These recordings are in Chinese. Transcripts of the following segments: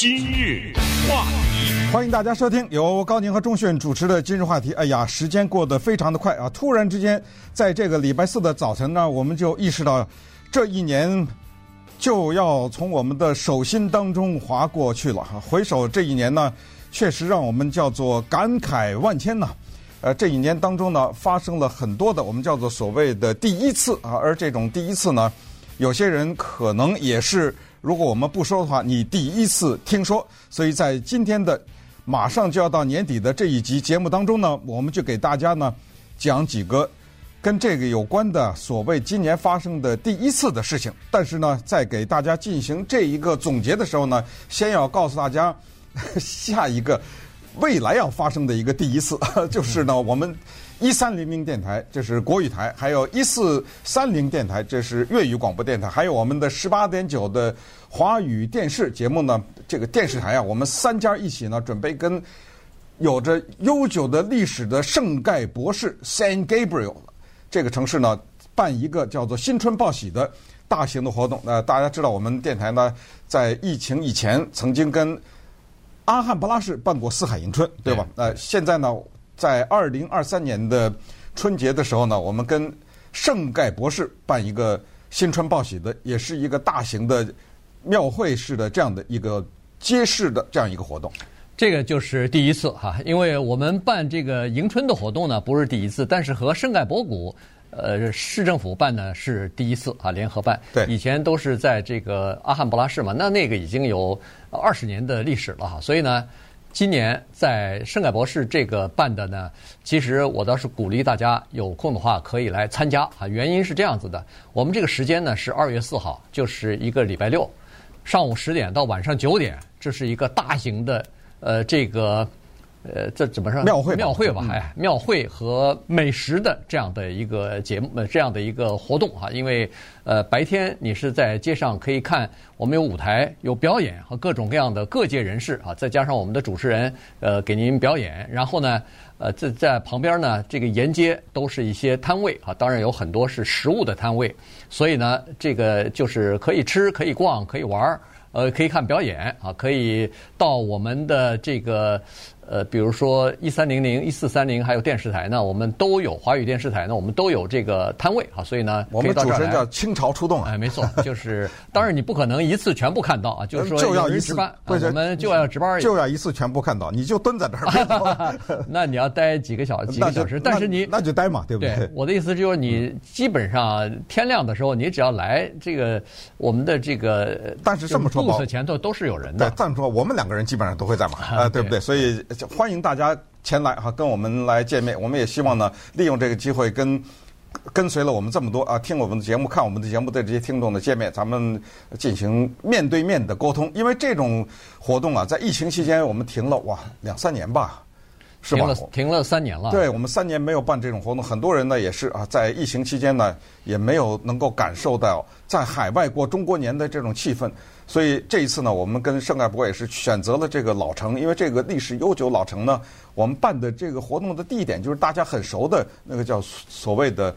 今日话题，欢迎大家收听由高宁和钟迅主持的今日话题。哎呀，时间过得非常的快啊！突然之间，在这个礼拜四的早晨呢，我们就意识到，这一年就要从我们的手心当中划过去了。回首这一年呢，确实让我们叫做感慨万千呐。呃，这一年当中呢，发生了很多的我们叫做所谓的第一次啊，而这种第一次呢，有些人可能也是。如果我们不说的话，你第一次听说。所以在今天的马上就要到年底的这一集节目当中呢，我们就给大家呢讲几个跟这个有关的所谓今年发生的第一次的事情。但是呢，在给大家进行这一个总结的时候呢，先要告诉大家 下一个未来要发生的一个第一次，就是呢我们。一三零零电台，这是国语台；还有一四三零电台，这是粤语广播电台；还有我们的十八点九的华语电视节目呢。这个电视台啊，我们三家一起呢，准备跟有着悠久的历史的圣盖博士 （Saint Gabriel） 这个城市呢，办一个叫做“新春报喜”的大型的活动。那大家知道，我们电台呢，在疫情以前曾经跟阿汉布拉市办过“四海迎春”，对吧？呃，现在呢？在二零二三年的春节的时候呢，我们跟圣盖博士办一个新春报喜的，也是一个大型的庙会式的这样的一个街市的这样一个活动。这个就是第一次哈，因为我们办这个迎春的活动呢，不是第一次，但是和圣盖博古呃市政府办呢是第一次啊，联合办。对，以前都是在这个阿汉布拉市嘛，那那个已经有二十年的历史了哈，所以呢。今年在圣盖博士这个办的呢，其实我倒是鼓励大家有空的话可以来参加啊。原因是这样子的，我们这个时间呢是二月四号，就是一个礼拜六，上午十点到晚上九点，这是一个大型的呃这个。呃，这怎么说？庙会，庙会吧，哎，庙会和美食的这样的一个节目，呃，这样的一个活动啊。因为呃，白天你是在街上可以看，我们有舞台，有表演和各种各样的各界人士啊，再加上我们的主持人，呃，给您表演。然后呢，呃，在在旁边呢，这个沿街都是一些摊位啊，当然有很多是食物的摊位，所以呢，这个就是可以吃，可以逛，可以玩，呃，可以看表演啊，可以到我们的这个。呃，比如说一三零零、一四三零，还有电视台呢，我们都有华语电视台呢，我们都有这个摊位啊，所以呢，我们主持人叫倾巢出动啊，哎，没错，就是当然你不可能一次全部看到啊，就是说就要一值班，我们就要值班，就要一次全部看到，你就蹲在这儿，那你要待几个小，几个小时，但是你那就待嘛，对不对？对，我的意思就是你基本上天亮的时候，你只要来这个我们的这个，但是这么说，肚子前头都是有人的，对，这么说，我们两个人基本上都会在嘛，啊，对不对？所以。欢迎大家前来哈，跟我们来见面。我们也希望呢，利用这个机会跟跟随了我们这么多啊，听我们的节目、看我们的节目的这些听众的见面，咱们进行面对面的沟通。因为这种活动啊，在疫情期间我们停了哇两三年吧。是吧？停了停了三年了。对，我们三年没有办这种活动，很多人呢也是啊，在疫情期间呢也没有能够感受到在海外过中国年的这种气氛。所以这一次呢，我们跟圣盖博也是选择了这个老城，因为这个历史悠久老城呢，我们办的这个活动的地点就是大家很熟的那个叫所谓的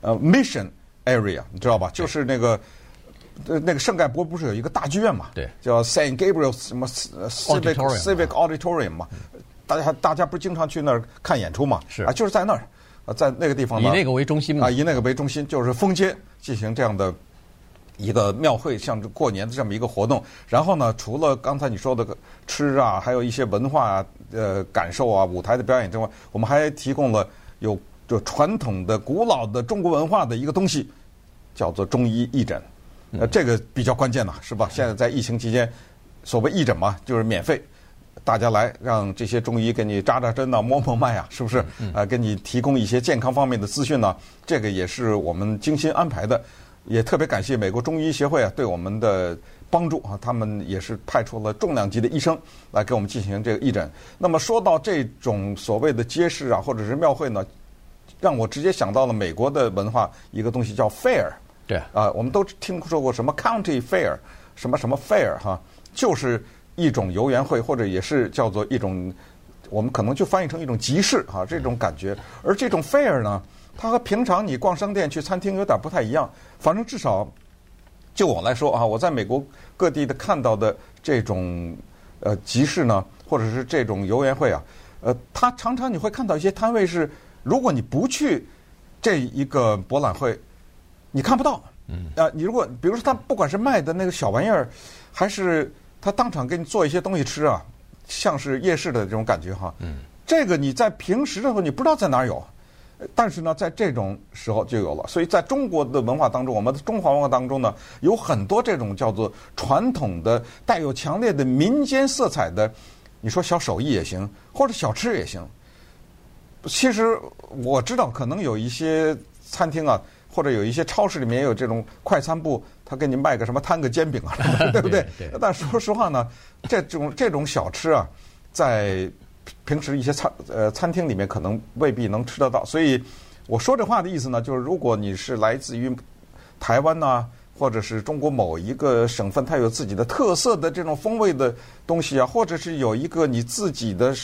呃 Mission Area，你知道吧？就是那个呃那个圣盖博不是有一个大剧院嘛？对，叫 Saint Gabriel 什么 Civic Civic Auditorium 嘛。大家大家不是经常去那儿看演出嘛？是啊，就是在那儿，啊，在那个地方呢，以那个为中心嘛，啊，以那个为中心，就是封街进行这样的一个庙会，像过年的这么一个活动。然后呢，除了刚才你说的吃啊，还有一些文化啊，呃感受啊，舞台的表演之外，我们还提供了有就传统的古老的中国文化的一个东西，叫做中医义诊。呃，这个比较关键呐，是吧？现在在疫情期间，所谓义诊嘛，就是免费。大家来，让这些中医给你扎扎针呐、摸摸脉啊，是不是？啊，给你提供一些健康方面的资讯呢？这个也是我们精心安排的，也特别感谢美国中医协会啊对我们的帮助啊，他们也是派出了重量级的医生来给我们进行这个义诊。那么说到这种所谓的街市啊，或者是庙会呢，让我直接想到了美国的文化一个东西叫 fair。对啊，我们都听说过什么 county fair，什么什么 fair 哈，就是。一种游园会，或者也是叫做一种，我们可能就翻译成一种集市哈，这种感觉。而这种 fair 呢，它和平常你逛商店、去餐厅有点不太一样。反正至少就我来说啊，我在美国各地的看到的这种呃集市呢，或者是这种游园会啊，呃，它常常你会看到一些摊位是，如果你不去这一个博览会，你看不到。嗯。啊，你如果比如说他不管是卖的那个小玩意儿，还是他当场给你做一些东西吃啊，像是夜市的这种感觉哈。嗯。这个你在平时的时候你不知道在哪儿有。但是呢，在这种时候就有了。所以在中国的文化当中，我们的中华文化当中呢，有很多这种叫做传统的、带有强烈的民间色彩的，你说小手艺也行，或者小吃也行。其实我知道，可能有一些餐厅啊，或者有一些超市里面也有这种快餐部，他给你卖个什么摊个煎饼啊，对不 对？但说实话呢，这种这种小吃啊，在。平时一些餐呃餐厅里面可能未必能吃得到，所以我说这话的意思呢，就是如果你是来自于台湾呐、或者是中国某一个省份，它有自己的特色的这种风味的东西啊，或者是有一个你自己的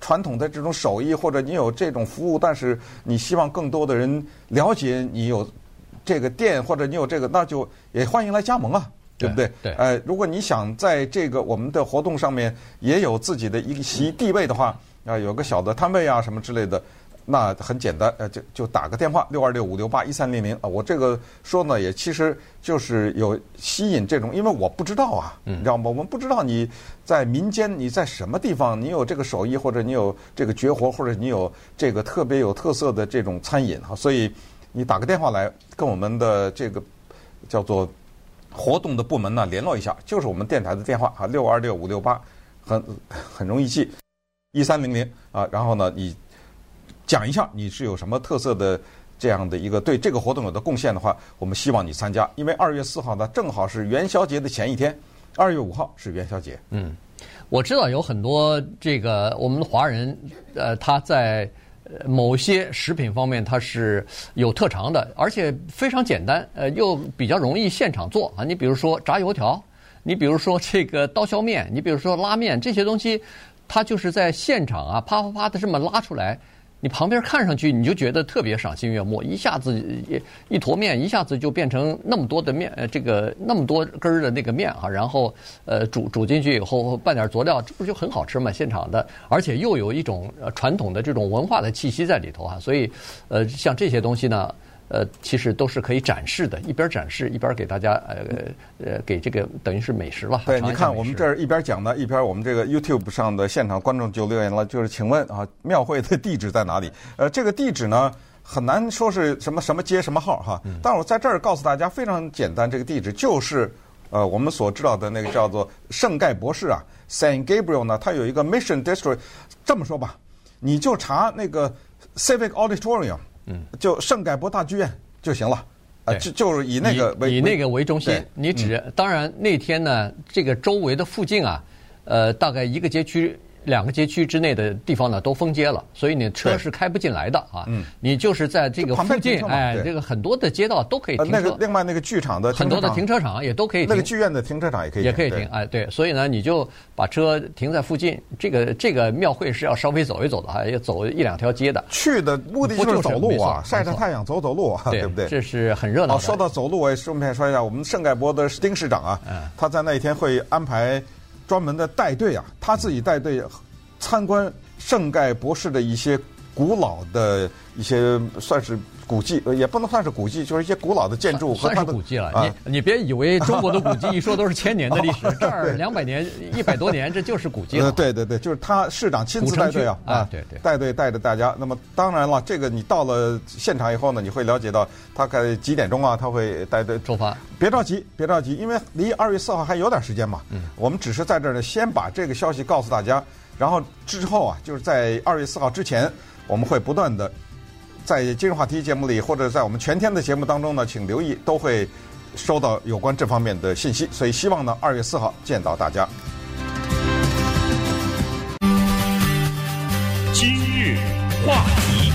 传统的这种手艺，或者你有这种服务，但是你希望更多的人了解你有这个店，或者你有这个，那就也欢迎来加盟啊。对不对？对，呃，如果你想在这个我们的活动上面也有自己的一个席地位的话，啊，有个小的摊位啊什么之类的，那很简单，呃，就就打个电话六二六五六八一三零零啊。我这个说呢，也其实就是有吸引这种，因为我不知道啊，你知道吗？我们不知道你在民间你在什么地方，你有这个手艺，或者你有这个绝活，或者你有这个特别有特色的这种餐饮哈，所以你打个电话来跟我们的这个叫做。活动的部门呢，联络一下，就是我们电台的电话啊，六二六五六八，很 很容易记，一三零零啊。然后呢，你讲一下你是有什么特色的这样的一个对这个活动有的贡献的话，我们希望你参加。因为二月四号呢，正好是元宵节的前一天，二月五号是元宵节。嗯，我知道有很多这个我们华人，呃，他在。某些食品方面它是有特长的，而且非常简单，呃，又比较容易现场做啊。你比如说炸油条，你比如说这个刀削面，你比如说拉面，这些东西，它就是在现场啊，啪啪啪的这么拉出来。你旁边看上去你就觉得特别赏心悦目，一下子一一坨面一下子就变成那么多的面，呃，这个那么多根儿的那个面哈，然后呃煮煮进去以后拌点佐料，这不就很好吃吗？现场的，而且又有一种传统的这种文化的气息在里头啊，所以呃像这些东西呢。呃，其实都是可以展示的，一边展示一边给大家呃呃给这个等于是美食吧。对，你看我们这儿一边讲呢，一边我们这个 YouTube 上的现场观众就留言了，就是请问啊，庙会的地址在哪里？呃，这个地址呢很难说是什么什么街什么号哈，但我在这儿告诉大家非常简单，这个地址就是呃我们所知道的那个叫做圣盖博士啊，Saint Gabriel 呢，它有一个 Mission District，这么说吧，你就查那个 Civic Auditorium。嗯，就圣盖博大剧院就行了，啊，就就是以那个为以那个为中心，你只当然那天呢，这个周围的附近啊，呃，大概一个街区。两个街区之内的地方呢都封街了，所以你车是开不进来的啊。嗯，你就是在这个附近，哎，这个很多的街道都可以停车。那个另外那个剧场的很多的停车场也都可以停。那个剧院的停车场也可以也可以停，哎，对，所以呢，你就把车停在附近。这个这个庙会是要稍微走一走的啊，要走一两条街的。去的目的就是走路啊，晒晒太阳，走走路啊，对不对？这是很热闹的。说到走路，我也顺便说一下，我们圣盖博的丁市长啊，他在那一天会安排专门的带队啊，他自己带队。参观圣盖博士的一些古老的一些算是古迹，也不能算是古迹，就是一些古老的建筑和它的。算是古迹了，啊、你你别以为中国的古迹一说都是千年的历史，这儿两百年、一百多年，这就是古迹了。对对对，就是他市长亲自带队啊，啊，对对，带队带着大家。那么当然了，这个你到了现场以后呢，你会了解到大概几点钟啊，他会带队出发。别着急，别着急，因为离二月四号还有点时间嘛。嗯，我们只是在这儿呢，先把这个消息告诉大家。然后之后啊，就是在二月四号之前，我们会不断的在今日话题节目里，或者在我们全天的节目当中呢，请留意，都会收到有关这方面的信息。所以希望呢，二月四号见到大家。今日话题，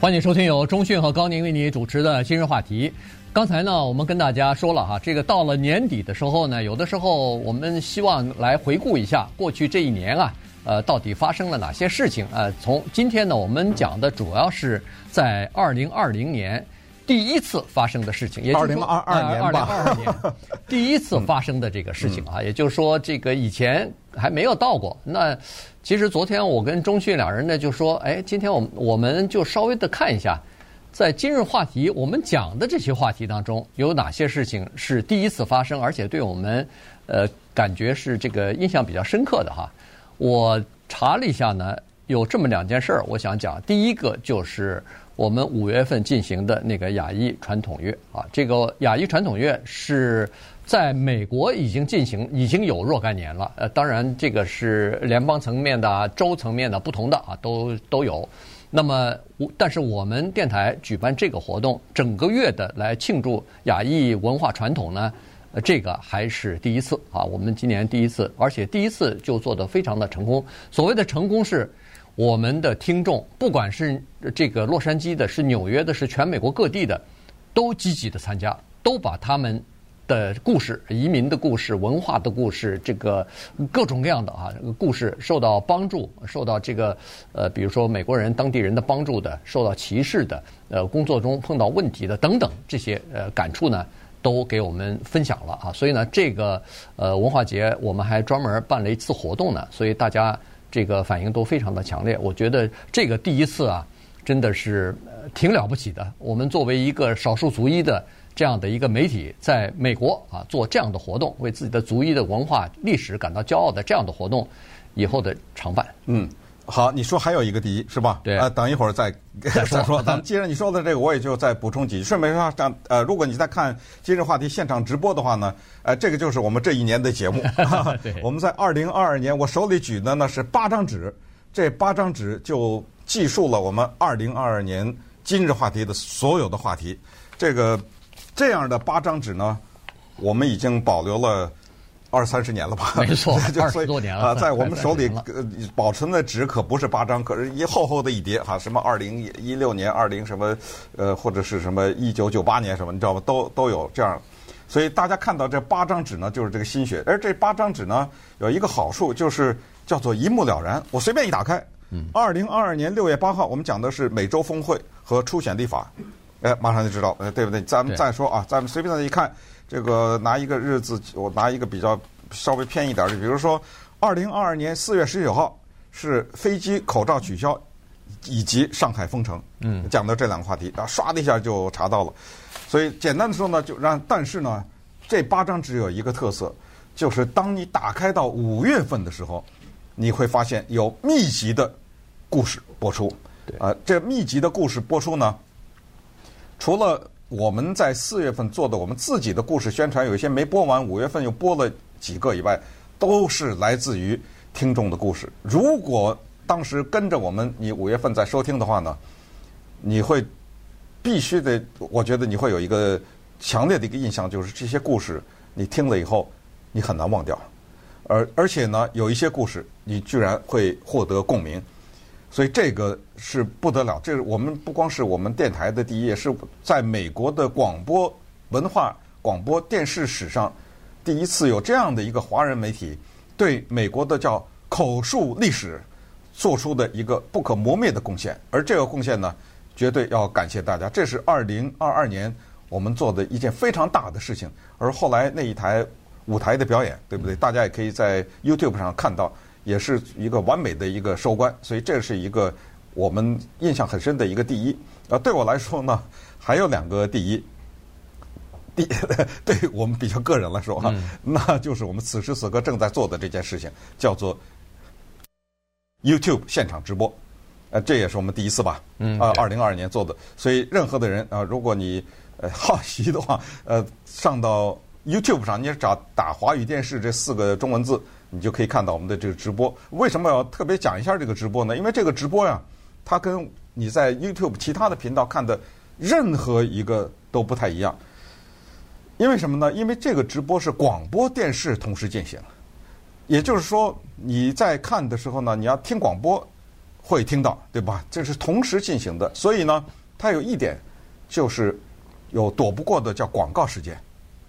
欢迎收听由中讯和高宁为你主持的今日话题。刚才呢，我们跟大家说了哈，这个到了年底的时候呢，有的时候我们希望来回顾一下过去这一年啊，呃，到底发生了哪些事情？呃，从今天呢，我们讲的主要是在二零二零年第一次发生的事情，也就是说，二零二二年吧，二零二二年第一次发生的这个事情啊，也就是说，这个以前还没有到过。那其实昨天我跟钟迅两人呢就说，哎，今天我们我们就稍微的看一下，在今日话题我们讲的这些话题当中，有哪些事情是第一次发生，而且对我们呃感觉是这个印象比较深刻的哈。我查了一下呢，有这么两件事儿，我想讲。第一个就是。我们五月份进行的那个亚裔传统月啊，这个亚裔传统月是在美国已经进行，已经有若干年了。呃，当然这个是联邦层面的、州层面的不同的啊，都都有。那么，但是我们电台举办这个活动，整个月的来庆祝亚裔文化传统呢，呃，这个还是第一次啊。我们今年第一次，而且第一次就做得非常的成功。所谓的成功是。我们的听众，不管是这个洛杉矶的、是纽约的、是全美国各地的，都积极的参加，都把他们的故事、移民的故事、文化的故事，这个各种各样的啊故事受到帮助，受到这个呃，比如说美国人当地人的帮助的，受到歧视的，呃，工作中碰到问题的等等这些呃感触呢，都给我们分享了啊。所以呢，这个呃文化节我们还专门办了一次活动呢，所以大家。这个反应都非常的强烈，我觉得这个第一次啊，真的是挺了不起的。我们作为一个少数族裔的这样的一个媒体，在美国啊做这样的活动，为自己的族裔的文化历史感到骄傲的这样的活动，以后的常办。嗯。好，你说还有一个第一是吧？对啊，等一会儿再 再说。说咱们接着你说的这个，我也就再补充几句。顺便说，这呃，如果你在看今日话题现场直播的话呢，呃，这个就是我们这一年的节目。对，我们在二零二二年，我手里举的呢是八张纸，这八张纸就记述了我们二零二二年今日话题的所有的话题。这个这样的八张纸呢，我们已经保留了。二三十年了吧？没错，二十多年了啊，在我们手里呃保存的纸可不是八张，可是一厚厚的一叠哈，什么二零一六年、二零什么呃或者是什么一九九八年什么，你知道吗？都都有这样，所以大家看到这八张纸呢，就是这个心血。而这八张纸呢，有一个好处就是叫做一目了然，我随便一打开，二零二二年六月八号，我们讲的是美洲峰会和初选立法，哎，马上就知道，哎，对不对？咱们再说啊，咱们随便的一看。这个拿一个日子，我拿一个比较稍微偏一点的，比如说，二零二二年四月十九号是飞机口罩取消，以及上海封城。嗯，讲到这两个话题，啊，唰的一下就查到了。所以简单的说呢，就让但是呢，这八张只有一个特色，就是当你打开到五月份的时候，你会发现有密集的故事播出。对，啊，这密集的故事播出呢，除了。我们在四月份做的我们自己的故事宣传，有一些没播完，五月份又播了几个以外，都是来自于听众的故事。如果当时跟着我们，你五月份在收听的话呢，你会必须得，我觉得你会有一个强烈的一个印象，就是这些故事你听了以后，你很难忘掉。而而且呢，有一些故事你居然会获得共鸣。所以这个是不得了，这是我们不光是我们电台的第一，也是在美国的广播文化广播电视史上第一次有这样的一个华人媒体对美国的叫口述历史做出的一个不可磨灭的贡献。而这个贡献呢，绝对要感谢大家。这是二零二二年我们做的一件非常大的事情。而后来那一台舞台的表演，对不对？大家也可以在 YouTube 上看到。也是一个完美的一个收官，所以这是一个我们印象很深的一个第一。啊，对我来说呢，还有两个第一。第，对我们比较个人来说哈，那就是我们此时此刻正在做的这件事情，叫做 YouTube 现场直播。呃，这也是我们第一次吧？嗯。啊，二零二二年做的。所以任何的人啊，如果你呃 好奇的话，呃，上到 YouTube 上，你找打华语电视这四个中文字。你就可以看到我们的这个直播。为什么要特别讲一下这个直播呢？因为这个直播呀，它跟你在 YouTube 其他的频道看的任何一个都不太一样。因为什么呢？因为这个直播是广播电视同时进行，也就是说你在看的时候呢，你要听广播会听到，对吧？这是同时进行的。所以呢，它有一点就是有躲不过的叫广告时间，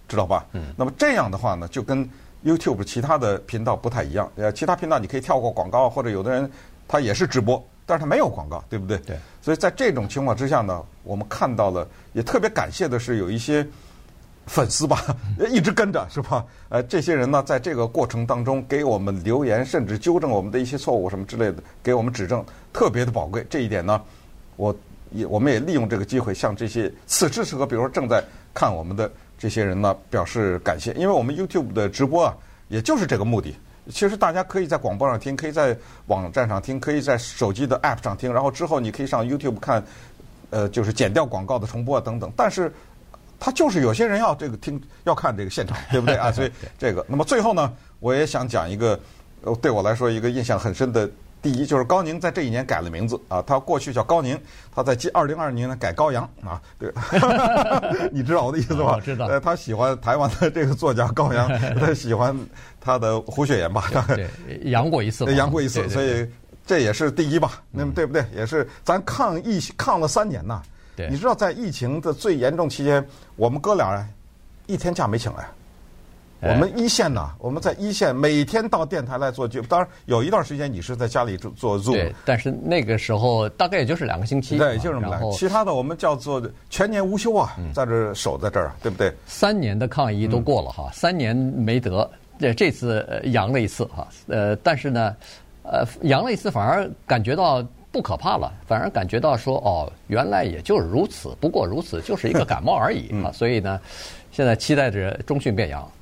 知道吧？嗯。那么这样的话呢，就跟 YouTube 其他的频道不太一样，呃，其他频道你可以跳过广告，或者有的人他也是直播，但是他没有广告，对不对？对。所以在这种情况之下呢，我们看到了，也特别感谢的是有一些粉丝吧，一直跟着，是吧？呃，这些人呢，在这个过程当中给我们留言，甚至纠正我们的一些错误什么之类的，给我们指正，特别的宝贵。这一点呢，我也我们也利用这个机会向这些此时此刻，比如说正在看我们的这些人呢，表示感谢，因为我们 YouTube 的直播啊，也就是这个目的。其实大家可以在广播上听，可以在网站上听，可以在手机的 App 上听，然后之后你可以上 YouTube 看，呃，就是剪掉广告的重播等等。但是，他就是有些人要这个听，要看这个现场，对不对啊？所以这个，那么最后呢，我也想讲一个，呃，对我来说一个印象很深的。第一就是高宁在这一年改了名字啊，他过去叫高宁，他在二零二二年呢改高阳啊，对，你知道我的意思吧？我知道。呃，他喜欢台湾的这个作家高阳，他喜欢他的胡雪岩吧？对，阳过一次。阳过一次，所以这也是第一吧？那么对不对？也是咱抗疫抗了三年呐。对。你知道在疫情的最严重期间，我们哥俩一天假没请来。我们一线呢，我们在一线每天到电台来做节目。当然有一段时间你是在家里做做 Zoom，对，但是那个时候大概也就是两个星期，对，就这么来。其他的我们叫做全年无休啊，在这守在这儿，对不对？三年的抗疫都过了哈，三年没得，这这次阳了一次哈，呃，但是呢，呃，阳了一次反而感觉到不可怕了，反而感觉到说哦，原来也就是如此，不过如此，就是一个感冒而已啊，所以呢。现在期待着中讯变阳，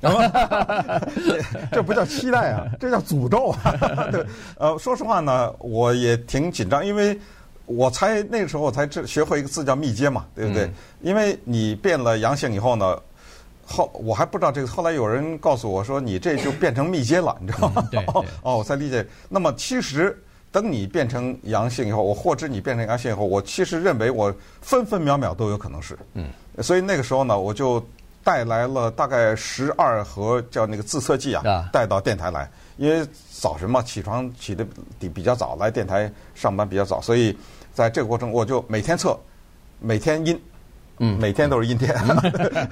这不叫期待啊，这叫诅咒啊！对，呃，说实话呢，我也挺紧张，因为我才那个时候我才知学会一个字叫密接嘛，对不对？嗯、因为你变了阳性以后呢，后我还不知道这个，后来有人告诉我说，你这就变成密接了，你知道吗？对，哦，我才理解。那么其实等你变成阳性以后，我获知你变成阳性以后，我其实认为我分分秒秒都有可能是，嗯，所以那个时候呢，我就。带来了大概十二盒叫那个自测剂啊，带到电台来，因为早晨嘛，起床起的比比较早，来电台上班比较早，所以在这个过程我就每天测，每天阴。嗯，每天都是阴天，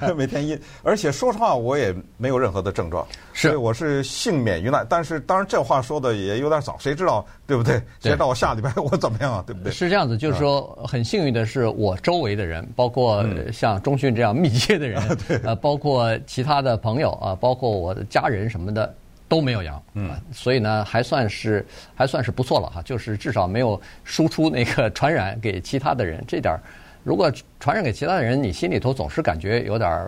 嗯、每天阴，而且说实话，我也没有任何的症状，是所以我是幸免于难。但是当然，这话说的也有点早，谁知道对不对？谁知道我下礼拜我怎么样啊？对不对？是这样子，就是说很幸运的是，我周围的人，包括像中迅这样密切的人，嗯、呃，包括其他的朋友啊，包括我的家人什么的都没有阳，嗯，所以呢，还算是还算是不错了哈，就是至少没有输出那个传染给其他的人，这点儿。如果传染给其他的人，你心里头总是感觉有点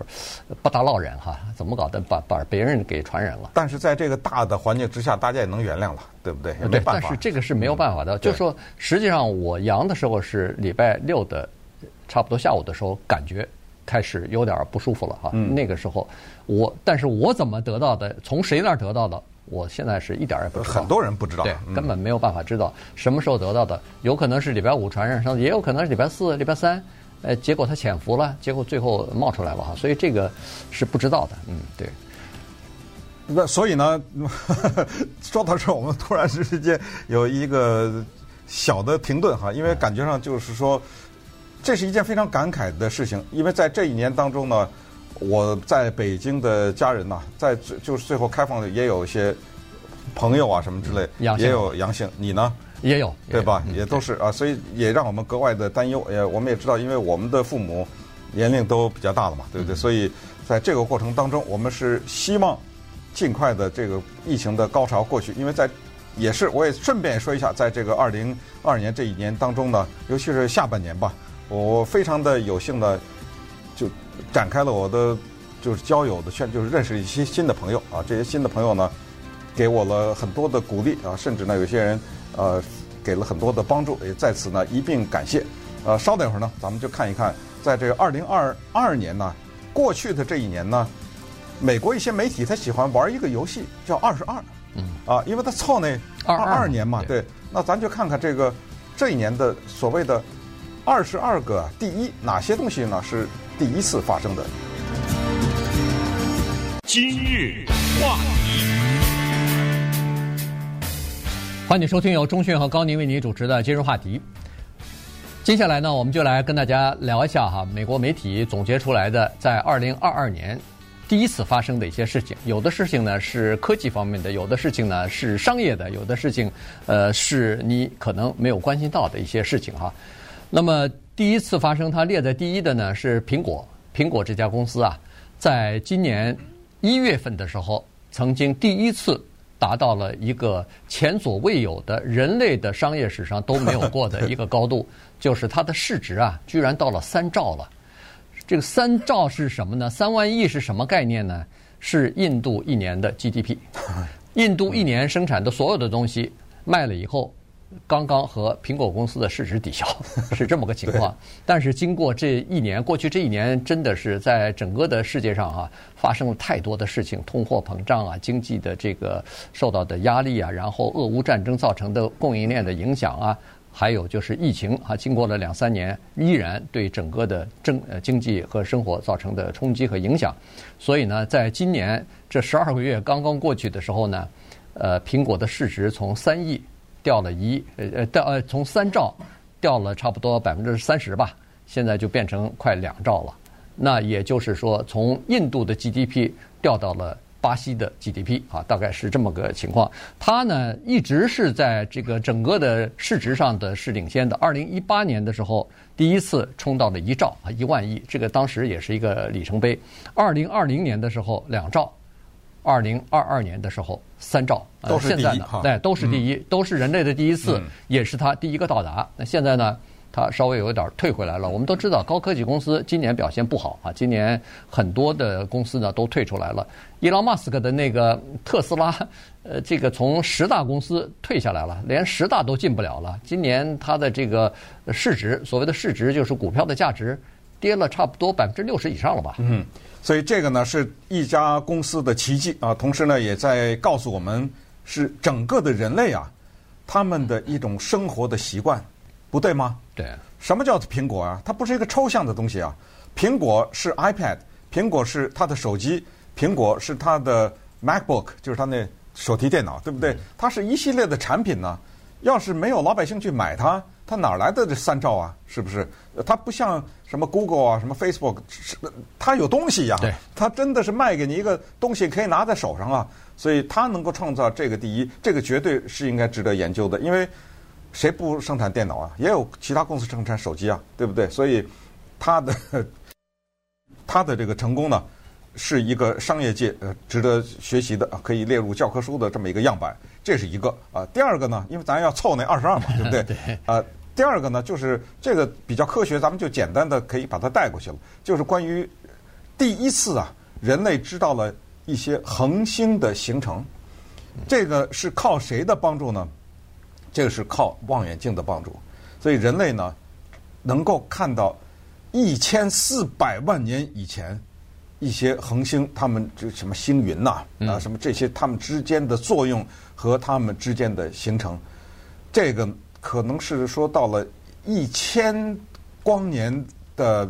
不大落忍哈，怎么搞的把把别人给传染了？但是在这个大的环境之下，大家也能原谅了，对不对？对，但是这个是没有办法的。嗯、就是说，实际上我阳的时候是礼拜六的，差不多下午的时候，感觉开始有点不舒服了哈。嗯、那个时候我，但是我怎么得到的？从谁那儿得到的？我现在是一点儿也不知道，很多人不知道，对，根本没有办法知道什么时候得到的，有可能是礼拜五传染上，也有可能是礼拜四、礼拜三，呃，结果他潜伏了，结果最后冒出来了哈，所以这个是不知道的，嗯，对。那所以呢，说到这儿，我们突然之间有一个小的停顿哈，因为感觉上就是说，这是一件非常感慨的事情，因为在这一年当中呢。我在北京的家人呐，在最就是最后开放的也有一些朋友啊什么之类，也有阳性。你呢？也有，对吧？也都是啊，所以也让我们格外的担忧。也我们也知道，因为我们的父母年龄都比较大了嘛，对不对？所以在这个过程当中，我们是希望尽快的这个疫情的高潮过去。因为在也是，我也顺便说一下，在这个二零二二年这一年当中呢，尤其是下半年吧，我非常的有幸的就。展开了我的就是交友的圈，就是认识一些新的朋友啊。这些新的朋友呢，给我了很多的鼓励啊，甚至呢，有些人呃给了很多的帮助，也在此呢一并感谢。呃，稍等一会儿呢，咱们就看一看，在这个二零二二年呢，过去的这一年呢，美国一些媒体他喜欢玩一个游戏叫二十二，嗯啊，因为他凑那二二年嘛，对。那咱就看看这个这一年的所谓的二十二个第一，哪些东西呢是？第一次发生的。今日话题，欢迎收听由中讯和高宁为您主持的今日话题。接下来呢，我们就来跟大家聊一下哈，美国媒体总结出来的在二零二二年第一次发生的一些事情。有的事情呢是科技方面的，有的事情呢是商业的，有的事情呃是你可能没有关心到的一些事情哈。那么第一次发生，它列在第一的呢是苹果。苹果这家公司啊，在今年一月份的时候，曾经第一次。达到了一个前所未有的人类的商业史上都没有过的一个高度，就是它的市值啊，居然到了三兆了。这个三兆是什么呢？三万亿是什么概念呢？是印度一年的 GDP。印度一年生产的所有的东西卖了以后。刚刚和苹果公司的市值抵消，是这么个情况。但是经过这一年，过去这一年真的是在整个的世界上啊，发生了太多的事情，通货膨胀啊，经济的这个受到的压力啊，然后俄乌战争造成的供应链的影响啊，还有就是疫情啊，经过了两三年，依然对整个的政呃经济和生活造成的冲击和影响。所以呢，在今年这十二个月刚刚过去的时候呢，呃，苹果的市值从三亿。掉了一呃呃掉呃从三兆掉了差不多百分之三十吧，现在就变成快两兆了。那也就是说，从印度的 GDP 掉到了巴西的 GDP 啊，大概是这么个情况。它呢一直是在这个整个的市值上的是领先的。二零一八年的时候，第一次冲到了一兆啊一万亿，这个当时也是一个里程碑。二零二零年的时候两兆。二零二二年的时候，三兆，都是第一，对，都是第一，都是人类的第一次，也是它第一个到达。那现在呢，它稍微有一点退回来了。我们都知道，高科技公司今年表现不好啊，今年很多的公司呢都退出来了。伊隆马斯克的那个特斯拉，呃，这个从十大公司退下来了，连十大都进不了了。今年它的这个市值，所谓的市值就是股票的价值，跌了差不多百分之六十以上了吧？嗯。所以这个呢是一家公司的奇迹啊，同时呢也在告诉我们，是整个的人类啊，他们的一种生活的习惯，不对吗？对。什么叫做苹果啊？它不是一个抽象的东西啊。苹果是 iPad，苹果是它的手机，苹果是它的 MacBook，就是它那手提电脑，对不对？它是一系列的产品呢。要是没有老百姓去买它。它哪来的这三兆啊？是不是？它不像什么 Google 啊，什么 Facebook，是它有东西呀。对，它真的是卖给你一个东西，可以拿在手上啊。所以它能够创造这个第一，这个绝对是应该值得研究的。因为谁不生产电脑啊？也有其他公司生产手机啊，对不对？所以它的它的这个成功呢，是一个商业界呃值得学习的，可以列入教科书的这么一个样板。这是一个啊，第二个呢，因为咱要凑那二十二嘛，对不对？对。啊，第二个呢，就是这个比较科学，咱们就简单的可以把它带过去了。就是关于第一次啊，人类知道了一些恒星的形成，这个是靠谁的帮助呢？这个是靠望远镜的帮助。所以人类呢，能够看到一千四百万年以前。一些恒星，他们这什么星云呐啊，啊，什么这些，它们之间的作用和它们之间的形成，这个可能是说到了一千光年的，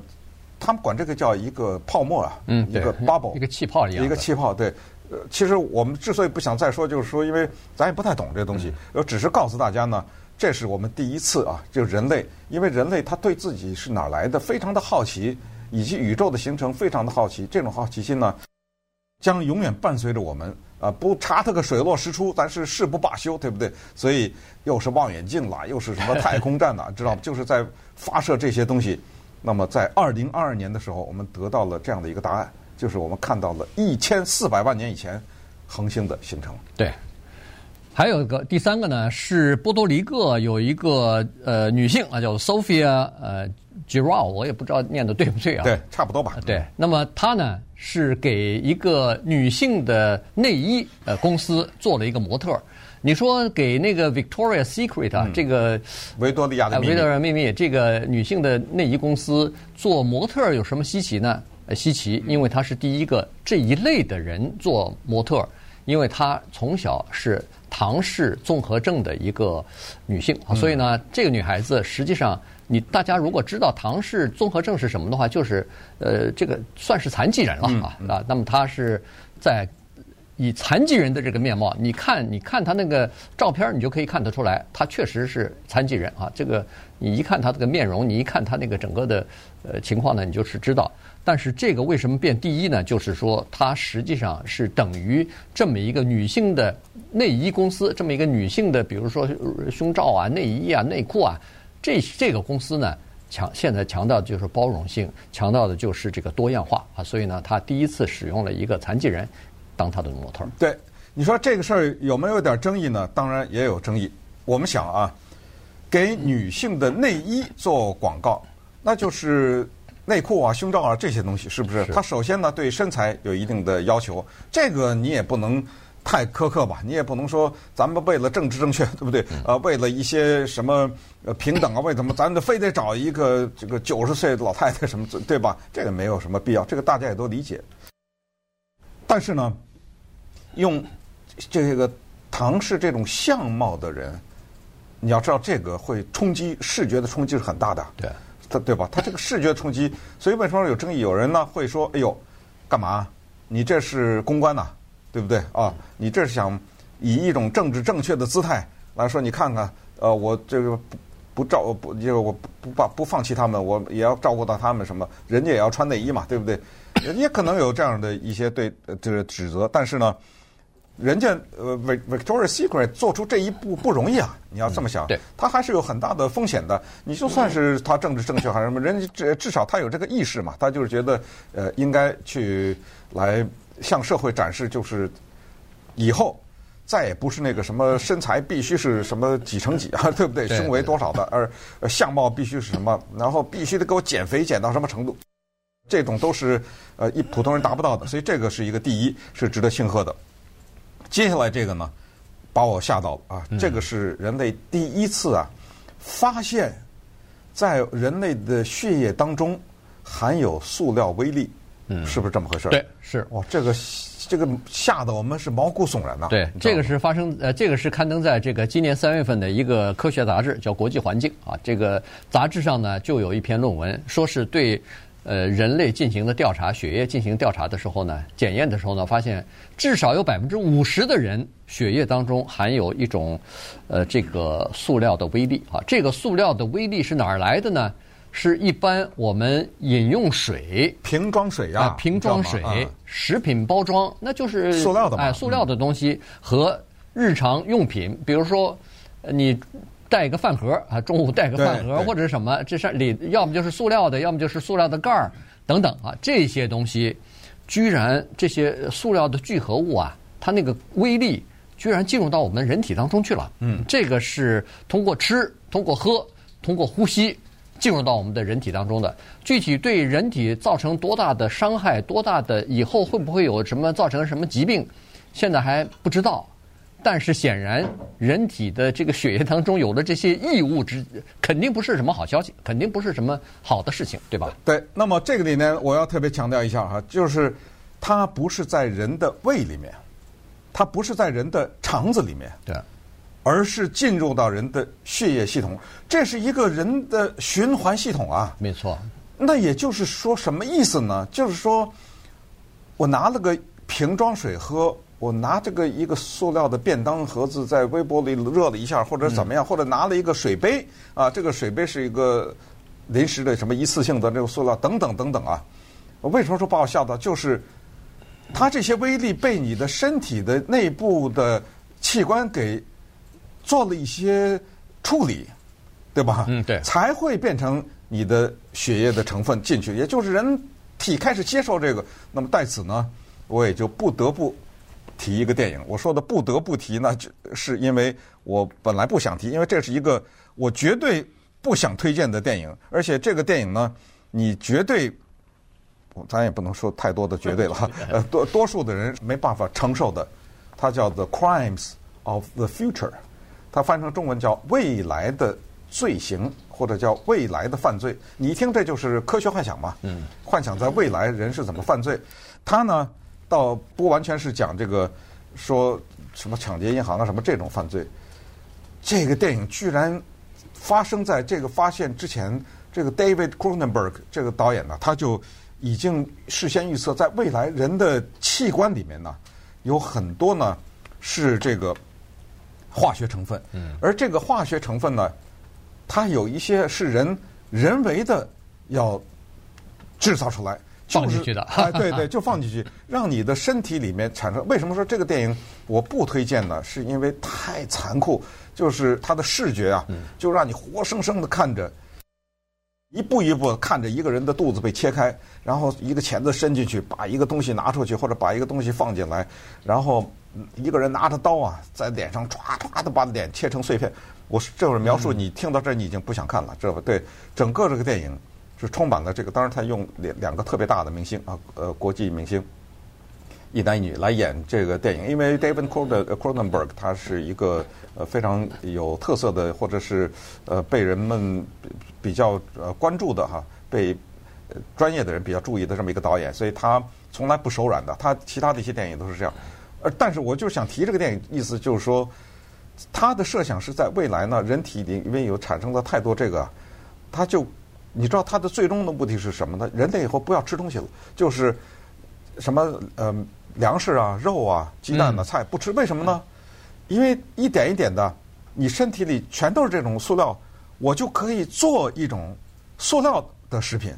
他们管这个叫一个泡沫啊，嗯，一个 bubble，一个气泡一样，一个气泡。对，呃，其实我们之所以不想再说，就是说，因为咱也不太懂这东西，呃，只是告诉大家呢，这是我们第一次啊，就人类，因为人类他对自己是哪来的，非常的好奇。以及宇宙的形成，非常的好奇。这种好奇心呢，将永远伴随着我们。啊，不查它个水落石出，咱是誓不罢休，对不对？所以又是望远镜啦，又是什么太空站呐，知道吗？就是在发射这些东西。那么在二零二二年的时候，我们得到了这样的一个答案，就是我们看到了一千四百万年以前恒星的形成。对。还有一个第三个呢，是波多黎各有一个呃女性啊，叫 Sophia 呃。Giral，我也不知道念的对不对啊？对，差不多吧。对，那么他呢是给一个女性的内衣呃公司做了一个模特。你说给那个 Victoria's Secret 啊，嗯、这个维多利亚的秘密，维多利亚秘密这个女性的内衣公司做模特有什么稀奇呢？呃，稀奇，因为她是第一个这一类的人做模特，因为她从小是唐氏综合症的一个女性啊，所以呢，这个女孩子实际上。你大家如果知道唐氏综合症是什么的话，就是呃，这个算是残疾人了啊啊。那么他是在以残疾人的这个面貌，你看，你看他那个照片，你就可以看得出来，他确实是残疾人啊。这个你一看他这个面容，你一看他那个整个的呃情况呢，你就是知道但是这个为什么变第一呢？就是说它实际上是等于这么一个女性的内衣公司，这么一个女性的，比如说胸罩啊、内衣啊、内裤啊，这这个公司呢，强现在强调的就是包容性，强调的就是这个多样化啊。所以呢，他第一次使用了一个残疾人当他的模特。对，你说这个事儿有没有点争议呢？当然也有争议。我们想啊，给女性的内衣做广告，那就是。内裤啊、胸罩啊这些东西，是不是？它首先呢，对身材有一定的要求，这个你也不能太苛刻吧？你也不能说咱们为了政治正确，对不对？呃，为了一些什么呃平等啊，为什么咱们非得找一个这个九十岁的老太太什么，对吧？这个没有什么必要，这个大家也都理解。但是呢，用这个唐氏这种相貌的人，你要知道，这个会冲击视觉的冲击是很大的。对。他对吧？他这个视觉冲击，所以为什么有争议？有人呢会说：“哎呦，干嘛？你这是公关呐，对不对啊？你这是想以一种政治正确的姿态来说，你看看，呃，我这个不不照不，就我不不把不放弃他们，我也要照顾到他们什么？人家也要穿内衣嘛，对不对？也可能有这样的一些对这个指责，但是呢。”人家呃，Victoria's Secret 做出这一步不容易啊！你要这么想，对，他还是有很大的风险的。你就算是他政治正确还是什么，人家至至少他有这个意识嘛，他就是觉得呃，应该去来向社会展示，就是以后再也不是那个什么身材必须是什么几乘几啊，对不对？胸围多少的，而相貌必须是什么，然后必须得给我减肥减到什么程度，这种都是呃一普通人达不到的。所以这个是一个第一，是值得庆贺的。接下来这个呢，把我吓到了啊！这个是人类第一次啊，发现，在人类的血液当中含有塑料微粒，嗯，是不是这么回事？对，是。哇，这个这个吓得我们是毛骨悚然呐！对，这个是发生呃，这个是刊登在这个今年三月份的一个科学杂志，叫《国际环境》啊。这个杂志上呢，就有一篇论文，说是对。呃，人类进行的调查，血液进行调查的时候呢，检验的时候呢，发现至少有百分之五十的人血液当中含有一种，呃，这个塑料的微粒啊。这个塑料的微粒是哪儿来的呢？是一般我们饮用水瓶装水呀、瓶装水、嗯、食品包装，那就是塑料的嘛。哎，塑料的东西和日常用品，嗯、比如说你。带一个饭盒啊，中午带个饭盒或者什么，这上里要么就是塑料的，要么就是塑料的盖儿等等啊，这些东西，居然这些塑料的聚合物啊，它那个微粒居然进入到我们人体当中去了。嗯，这个是通过吃、通过喝、通过呼吸进入到我们的人体当中的。具体对人体造成多大的伤害、多大的以后会不会有什么造成什么疾病，现在还不知道。但是显然，人体的这个血液当中有了这些异物质，肯定不是什么好消息，肯定不是什么好的事情，对吧？对。那么这个里面，我要特别强调一下哈，就是它不是在人的胃里面，它不是在人的肠子里面，对，而是进入到人的血液系统，这是一个人的循环系统啊。没错。那也就是说，什么意思呢？就是说我拿了个瓶装水喝。我拿这个一个塑料的便当盒子在微波里热了一下，或者怎么样，或者拿了一个水杯啊，这个水杯是一个临时的什么一次性的这个塑料等等等等啊。我为什么说把我吓到？就是它这些微粒被你的身体的内部的器官给做了一些处理，对吧？嗯，对，才会变成你的血液的成分进去，也就是人体开始接受这个。那么在此呢，我也就不得不。提一个电影，我说的不得不提呢，就是因为我本来不想提，因为这是一个我绝对不想推荐的电影，而且这个电影呢，你绝对，咱也不能说太多的绝对了哈，呃，多多数的人没办法承受的，它叫《The Crimes of the Future》，它翻成中文叫《未来的罪行》或者叫《未来的犯罪》，你一听这就是科学幻想嘛，嗯，幻想在未来人是怎么犯罪，他呢？倒不完全是讲这个，说什么抢劫银行啊什么这种犯罪。这个电影居然发生在这个发现之前，这个 David Cronenberg 这个导演呢，他就已经事先预测，在未来人的器官里面呢，有很多呢是这个化学成分。嗯。而这个化学成分呢，它有一些是人人为的要制造出来。放进去的。哎，对对，就放进去，让你的身体里面产生。为什么说这个电影我不推荐呢？是因为太残酷，就是它的视觉啊，就让你活生生的看着。一步一步看着一个人的肚子被切开，然后一个钳子伸进去，把一个东西拿出去，或者把一个东西放进来，然后一个人拿着刀啊，在脸上唰唰的把脸切成碎片。我这会儿描述，你听到这儿你已经不想看了，知道吧？对，整个这个电影是充满了这个。当然，他用两两个特别大的明星啊，呃，国际明星，一男一女来演这个电影。因为 David Cronenberg 他是一个呃非常有特色的，或者是呃被人们。比较呃关注的哈，被专业的人比较注意的这么一个导演，所以他从来不手软的。他其他的一些电影都是这样，呃，但是我就想提这个电影，意思就是说，他的设想是在未来呢，人体里因为有产生了太多这个，他就你知道他的最终的目的是什么呢？人类以后不要吃东西了，就是什么呃粮食啊、肉啊、鸡蛋啊、菜不吃，为什么呢？因为一点一点的，你身体里全都是这种塑料。我就可以做一种塑料的食品，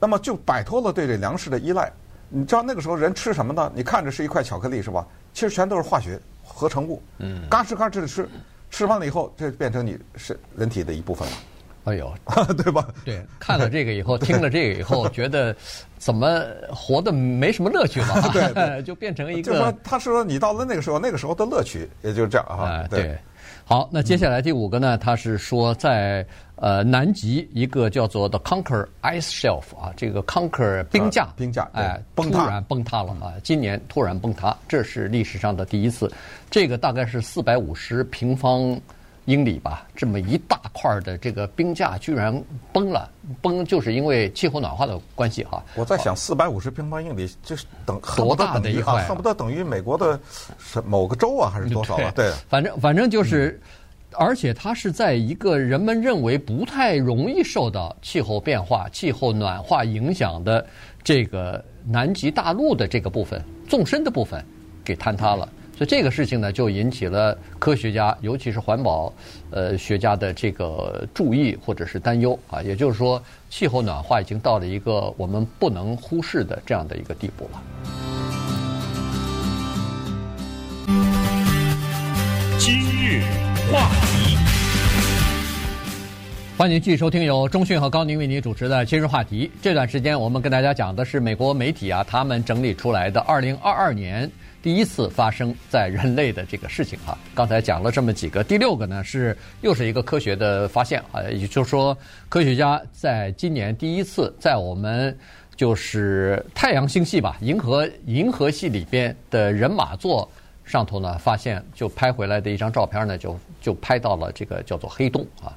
那么就摆脱了对这粮食的依赖。你知道那个时候人吃什么呢？你看着是一块巧克力是吧？其实全都是化学合成物。嗯，嘎吱嘎吱的吃，吃完了以后，这变成你是人体的一部分了。哎呦，对吧？对，看了这个以后，听了这个以后，觉得怎么活得没什么乐趣了？对，就变成一个。就是说，他说你到了那个时候，那个时候的乐趣也就是这样啊。对。好，那接下来第五个呢？他是说在呃南极一个叫做 The Conquer Ice Shelf 啊，这个 Conquer 冰架，冰架哎，突然崩塌了啊！今年突然崩塌，这是历史上的第一次。这个大概是四百五十平方。英里吧，这么一大块的这个冰架居然崩了，崩就是因为气候暖化的关系哈。我在想，四百五十平方英里，就是等 多大的一块，恨不得等于美国的某个州啊，还是多少啊？对，反正反正就是，而且它是在一个人们认为不太容易受到气候变化、气候暖化影响的这个南极大陆的这个部分，纵深的部分给坍塌了。所以这个事情呢，就引起了科学家，尤其是环保呃学家的这个注意或者是担忧啊。也就是说，气候暖化已经到了一个我们不能忽视的这样的一个地步了。今日话题，欢迎继续收听由中讯和高宁为您主持的《今日话题》。这段时间我们跟大家讲的是美国媒体啊，他们整理出来的二零二二年。第一次发生在人类的这个事情哈，刚才讲了这么几个，第六个呢是又是一个科学的发现啊，也就是说，科学家在今年第一次在我们就是太阳星系吧，银河银河系里边的人马座上头呢，发现就拍回来的一张照片呢，就就拍到了这个叫做黑洞啊。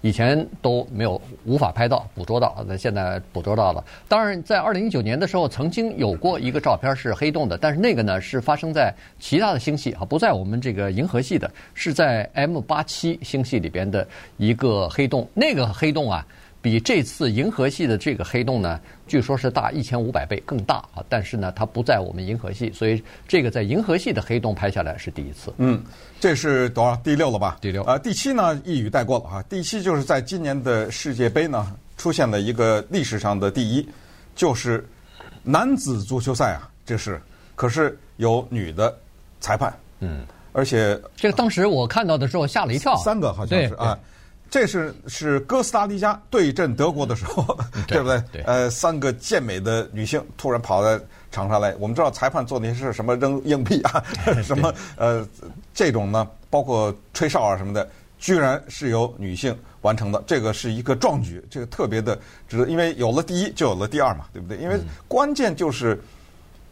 以前都没有无法拍到、捕捉到，那现在捕捉到了。当然，在二零一九年的时候，曾经有过一个照片是黑洞的，但是那个呢是发生在其他的星系啊，不在我们这个银河系的，是在 M 八七星系里边的一个黑洞。那个黑洞啊。比这次银河系的这个黑洞呢，据说是大一千五百倍更大啊！但是呢，它不在我们银河系，所以这个在银河系的黑洞拍下来是第一次。嗯，这是多少？第六了吧？第六。啊，第七呢，一语带过了啊。第七就是在今年的世界杯呢，出现了一个历史上的第一，就是男子足球赛啊，这是，可是有女的裁判。嗯，而且这个当时我看到的时候吓了一跳，三个好像是啊。这是是哥斯达黎加对阵德国的时候，对，对不对？对呃，三个健美的女性突然跑到场上来。我们知道裁判做那些事，什么扔硬币啊，什么呃，这种呢，包括吹哨啊什么的，居然是由女性完成的。这个是一个壮举，这个特别的值得，因为有了第一就有了第二嘛，对不对？因为关键就是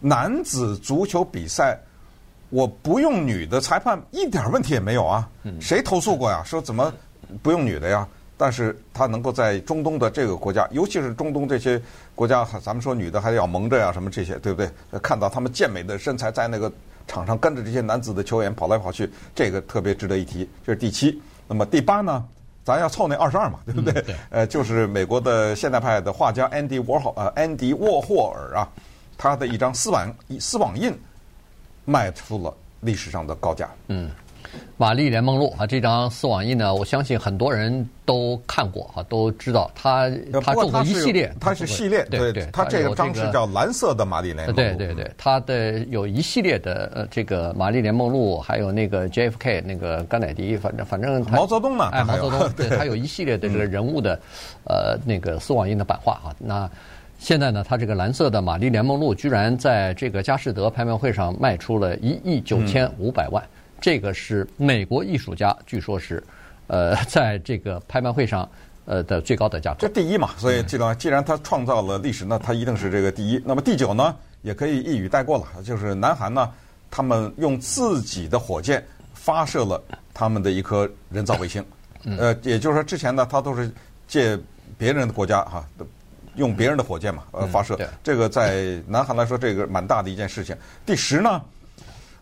男子足球比赛，我不用女的裁判一点问题也没有啊。谁投诉过呀？说怎么？不用女的呀，但是她能够在中东的这个国家，尤其是中东这些国家，咱们说女的还要蒙着呀，什么这些，对不对？看到他们健美的身材在那个场上跟着这些男子的球员跑来跑去，这个特别值得一提。这是第七，那么第八呢？咱要凑那二十二嘛，对不对？嗯、对呃，就是美国的现代派的画家安迪沃霍呃安迪沃霍尔啊，他的一张丝网丝网印卖出了历史上的高价。嗯。玛丽莲梦露啊，这张丝网印呢，我相信很多人都看过哈，都知道他他做过一系列，它是系列，对对，它这个章是叫蓝色的玛丽莲梦露，对对对，它的有一系列的呃这个玛丽莲梦露，还有那个 JFK 那个甘乃迪，反正反正毛泽东呢，哎，毛泽东，对，他有一系列的这个人物的呃那个丝网印的版画哈，那。现在呢，它这个蓝色的玛丽莲梦露居然在这个佳士得拍卖会上卖出了一亿九千五百万，嗯、这个是美国艺术家，据说是，呃，在这个拍卖会上呃的最高的价格。这第一嘛，所以记得，既然他创造了历史，那他一定是这个第一。那么第九呢，也可以一语带过了，就是南韩呢，他们用自己的火箭发射了他们的一颗人造卫星，嗯、呃，也就是说之前呢，他都是借别人的国家哈。用别人的火箭嘛，呃，发射，嗯、这个在南韩来说，这个蛮大的一件事情。第十呢，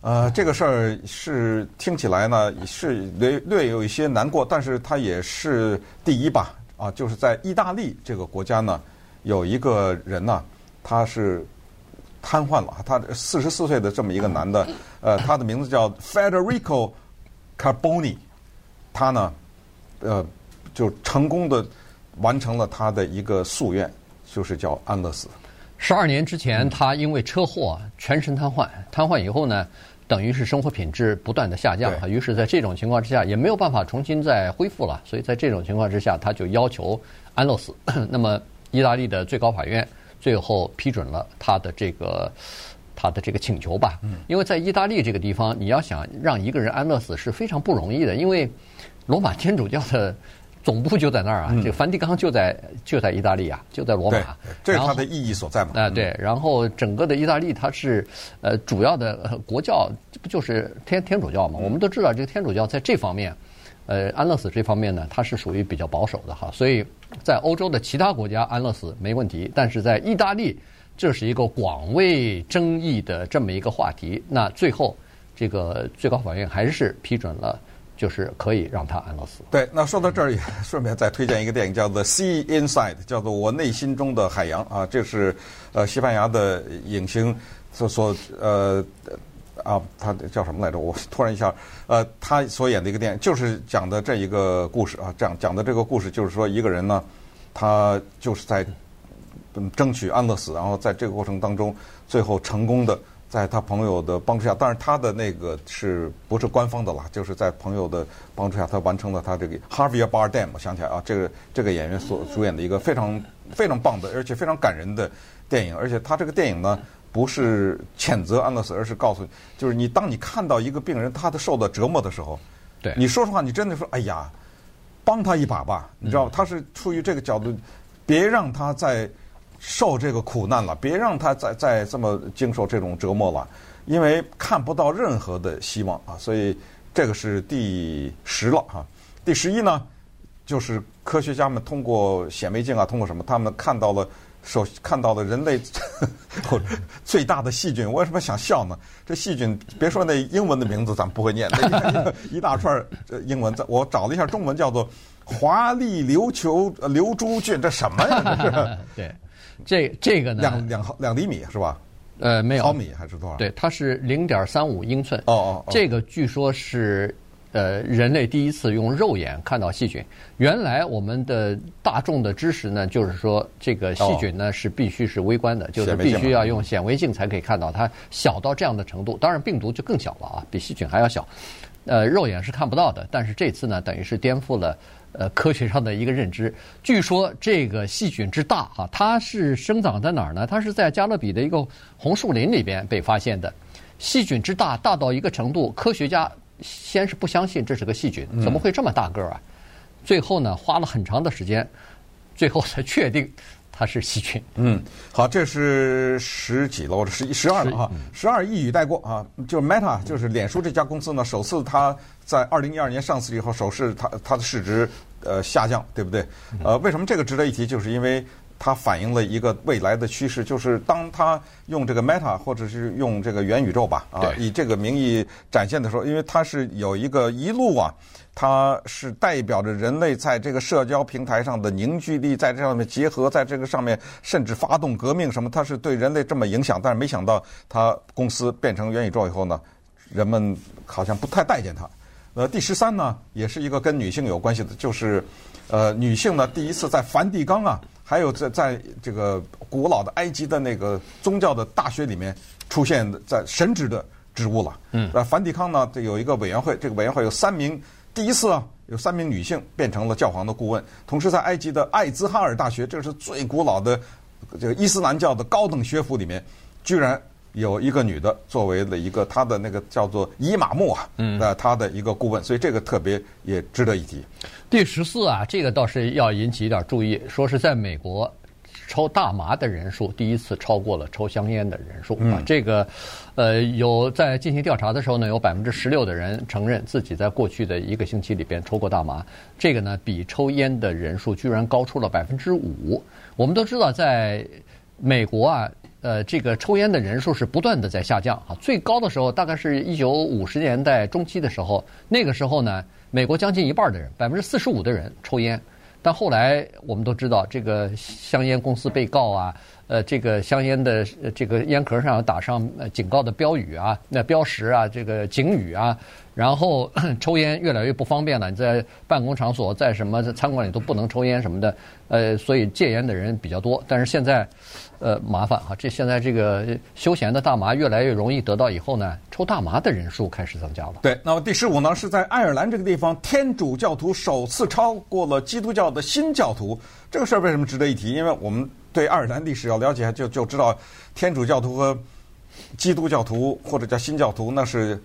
呃，这个事儿是听起来呢是略略有一些难过，但是它也是第一吧，啊，就是在意大利这个国家呢，有一个人呢，他是瘫痪了，他四十四岁的这么一个男的，呃，他的名字叫 Federico Carboni，他呢，呃，就成功的完成了他的一个夙愿。就是叫安乐死。十二年之前，他因为车祸全身瘫痪，瘫痪以后呢，等于是生活品质不断的下降。于是，在这种情况之下，也没有办法重新再恢复了。所以在这种情况之下，他就要求安乐死。那么，意大利的最高法院最后批准了他的这个他的这个请求吧。因为在意大利这个地方，你要想让一个人安乐死是非常不容易的，因为罗马 天主教的。总部就在那儿啊，这个梵蒂冈就在就在意大利啊，就在罗马。这是它的意义所在嘛？啊，对。然后整个的意大利，它是呃主要的国教，这不就是天天主教嘛？我们都知道，这个天主教在这方面，呃，安乐死这方面呢，它是属于比较保守的哈。所以在欧洲的其他国家，安乐死没问题，但是在意大利，这是一个广为争议的这么一个话题。那最后，这个最高法院还是批准了。就是可以让他安乐死。对，那说到这儿也 顺便再推荐一个电影，叫《The Sea Inside》，叫做《我内心中的海洋》啊，这是呃西班牙的影星所所呃啊，他叫什么来着？我突然一下呃，他所演的一个电影，就是讲的这一个故事啊，这样讲的这个故事就是说一个人呢，他就是在争取安乐死，然后在这个过程当中，最后成功的。在他朋友的帮助下，但是他的那个是不是官方的啦？就是在朋友的帮助下，他完成了他这个 Harvey Bardem，。我想起来啊，这个这个演员所主演的一个非常非常棒的，而且非常感人的电影。而且他这个电影呢，不是谴责安乐死，而是告诉你，就是你当你看到一个病人他的受到折磨的时候，对，你说实话，你真的说，哎呀，帮他一把吧，你知道，他是出于这个角度，别让他在。受这个苦难了，别让他再再这么经受这种折磨了，因为看不到任何的希望啊！所以这个是第十了哈。第十一呢，就是科学家们通过显微镜啊，通过什么，他们看到了首看到了人类 最大的细菌。我为什么想笑呢？这细菌别说那英文的名字咱不会念，那一大串英文，我找了一下中文叫做华丽琉球流珠菌，这什么呀？这是 对。这这个呢，两两毫两厘米是吧？呃，没有毫米还是多少？对，它是零点三五英寸。哦哦，哦这个据说是呃人类第一次用肉眼看到细菌。原来我们的大众的知识呢，就是说这个细菌呢是必须是微观的，哦、就是必须要用显微镜才可以看到它小到这样的程度。当然病毒就更小了啊，比细菌还要小。呃，肉眼是看不到的。但是这次呢，等于是颠覆了。呃，科学上的一个认知，据说这个细菌之大啊，它是生长在哪儿呢？它是在加勒比的一个红树林里边被发现的。细菌之大，大到一个程度，科学家先是不相信这是个细菌，怎么会这么大个儿啊？最后呢，花了很长的时间，最后才确定它是细菌。嗯，好，这是十几了，或者十一、十二了哈，十二一语带过啊。就 Meta，就是脸书这家公司呢，首次它在二零一二年上市以后，首次它它的市值。呃，下降，对不对？呃，为什么这个值得一提？就是因为它反映了一个未来的趋势，就是当它用这个 Meta 或者是用这个元宇宙吧，啊，以这个名义展现的时候，因为它是有一个一路啊，它是代表着人类在这个社交平台上的凝聚力，在这上面结合，在这个上面甚至发动革命什么，它是对人类这么影响。但是没想到，它公司变成元宇宙以后呢，人们好像不太待见它。呃，第十三呢，也是一个跟女性有关系的，就是，呃，女性呢第一次在梵蒂冈啊，还有在在这个古老的埃及的那个宗教的大学里面出现在神职的职务了。嗯，那梵蒂冈呢，这有一个委员会，这个委员会有三名，第一次啊，有三名女性变成了教皇的顾问。同时，在埃及的艾兹哈尔大学，这是最古老的这个伊斯兰教的高等学府里面，居然。有一个女的作为了一个她的那个叫做伊玛目啊，嗯，那她的一个顾问，所以这个特别也值得一提。第十四啊，这个倒是要引起一点注意，说是在美国抽大麻的人数第一次超过了抽香烟的人数啊。这个呃，有在进行调查的时候呢，有百分之十六的人承认自己在过去的一个星期里边抽过大麻，这个呢比抽烟的人数居然高出了百分之五。我们都知道，在美国啊。呃，这个抽烟的人数是不断的在下降啊，最高的时候大概是一九五十年代中期的时候，那个时候呢，美国将近一半的人，百分之四十五的人抽烟，但后来我们都知道，这个香烟公司被告啊，呃，这个香烟的这个烟壳上打上警告的标语啊，那标识啊，这个警语啊。然后 抽烟越来越不方便了，你在办公场所、在什么餐馆里都不能抽烟什么的，呃，所以戒烟的人比较多。但是现在，呃，麻烦啊，这现在这个休闲的大麻越来越容易得到，以后呢，抽大麻的人数开始增加了。对，那么第十五呢，是在爱尔兰这个地方，天主教徒首次超过了基督教的新教徒。这个事儿为什么值得一提？因为我们对爱尔兰历史要了解，就就知道天主教徒和基督教徒或者叫新教徒那是。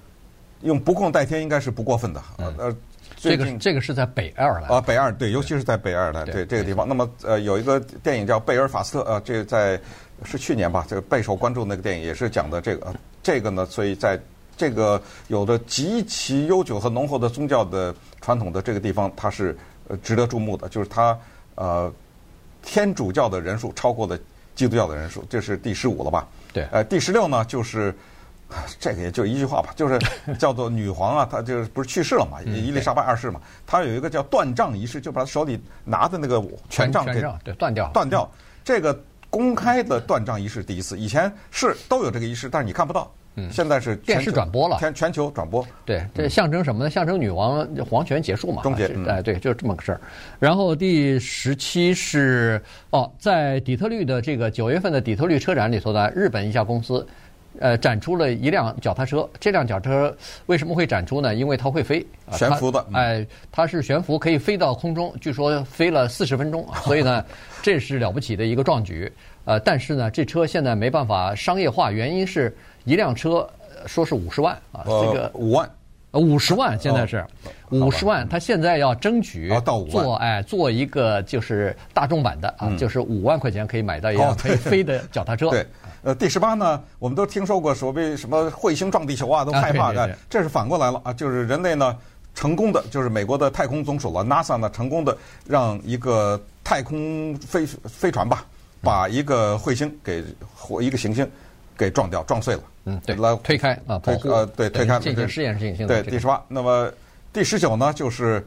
用不共戴天应该是不过分的。呃、嗯，这个这个是在北爱尔兰啊，北爱尔对，尤其是在北爱尔兰对，对这个地方。那么呃，有一个电影叫《贝尔法斯特》呃，这个在是去年吧，这个备受关注那个电影也是讲的这个这个呢，所以在这个有着极其悠久和浓厚的宗教的传统的这个地方，它是呃值得注目的，就是它呃天主教的人数超过了基督教的人数，这是第十五了吧？对，呃，第十六呢就是。这个也就一句话吧，就是 叫做女皇啊，她就是不是去世了嘛，伊丽莎白二世嘛，她有一个叫断杖仪式，就把她手里拿的那个权杖给对断掉，断掉。这个公开的断杖仪式第一次，以前是都有这个仪式，但是你看不到。嗯，现在是电视转播了，全全球转播。对，这象征什么呢？象征女王皇权结束嘛？终结。哎，对，就是这么个事儿。然后第十七是哦，在底特律的这个九月份的底特律车展里头呢，日本一家公司。呃，展出了一辆脚踏车。这辆脚踏车为什么会展出呢？因为它会飞，悬浮的。哎、呃，它是悬浮，可以飞到空中，据说飞了四十分钟。所以呢，这是了不起的一个壮举。呃，但是呢，这车现在没办法商业化，原因是一辆车说是五十万啊，呃、这个五万，呃五十万现在是五十万，他现在要争取做哎做一个就是大众版的啊，嗯、就是五万块钱可以买到一辆可以飞的脚踏车。对。呃，第十八呢，我们都听说过所谓什么彗星撞地球啊，都害怕的。这是反过来了啊，就是人类呢成功的，就是美国的太空总署了，NASA 呢成功的让一个太空飞飞船吧，把一个彗星给或一个行星给撞掉，撞碎了。嗯，对，来推开啊，推呃对推开进行试验性性对，第十八，那么第十九呢，就是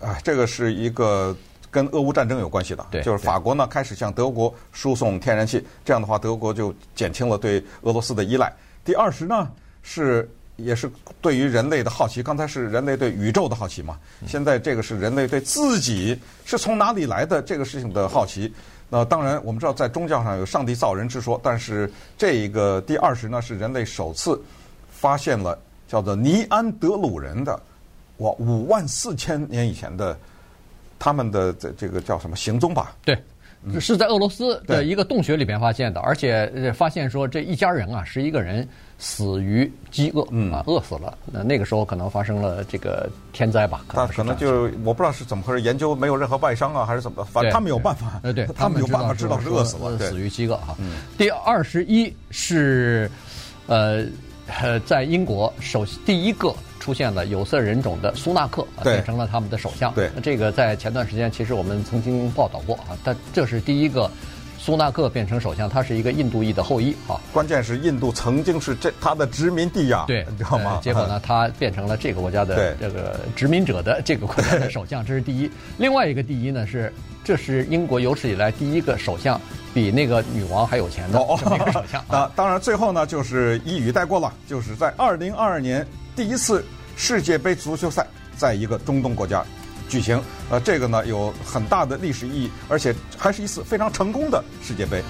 啊，这个是一个。跟俄乌战争有关系的，对就是法国呢开始向德国输送天然气，这样的话德国就减轻了对俄罗斯的依赖。第二十呢是也是对于人类的好奇，刚才是人类对宇宙的好奇嘛，现在这个是人类对自己是从哪里来的这个事情的好奇。那当然我们知道在宗教上有上帝造人之说，但是这一个第二十呢是人类首次发现了叫做尼安德鲁人的哇五万四千年以前的。他们的这这个叫什么行踪吧？对，是在俄罗斯的一个洞穴里边发现的，而且发现说这一家人啊，十一个人死于饥饿，嗯啊，饿死了。那那个时候可能发生了这个天灾吧？他可能就我不知道是怎么回事，研究没有任何外伤啊，还是怎么？反正他们有办法。他们有办法知道是饿死了，死于饥饿哈。第二十一是，呃。呃，在英国首第一个出现了有色人种的苏纳克，变成了他们的首相。对，这个在前段时间其实我们曾经报道过啊，但这是第一个苏纳克变成首相，他是一个印度裔的后裔啊。关键是印度曾经是这他的殖民地呀，对，你知道吗？结果呢，他变成了这个国家的这个殖民者的这个国家的首相，这是第一。另外一个第一呢是，这是英国有史以来第一个首相。比那个女王还有钱的这么一个首相 啊！当然，最后呢，就是一语带过了，就是在二零二二年第一次世界杯足球赛在一个中东国家举行。呃，这个呢有很大的历史意义，而且还是一次非常成功的世界杯。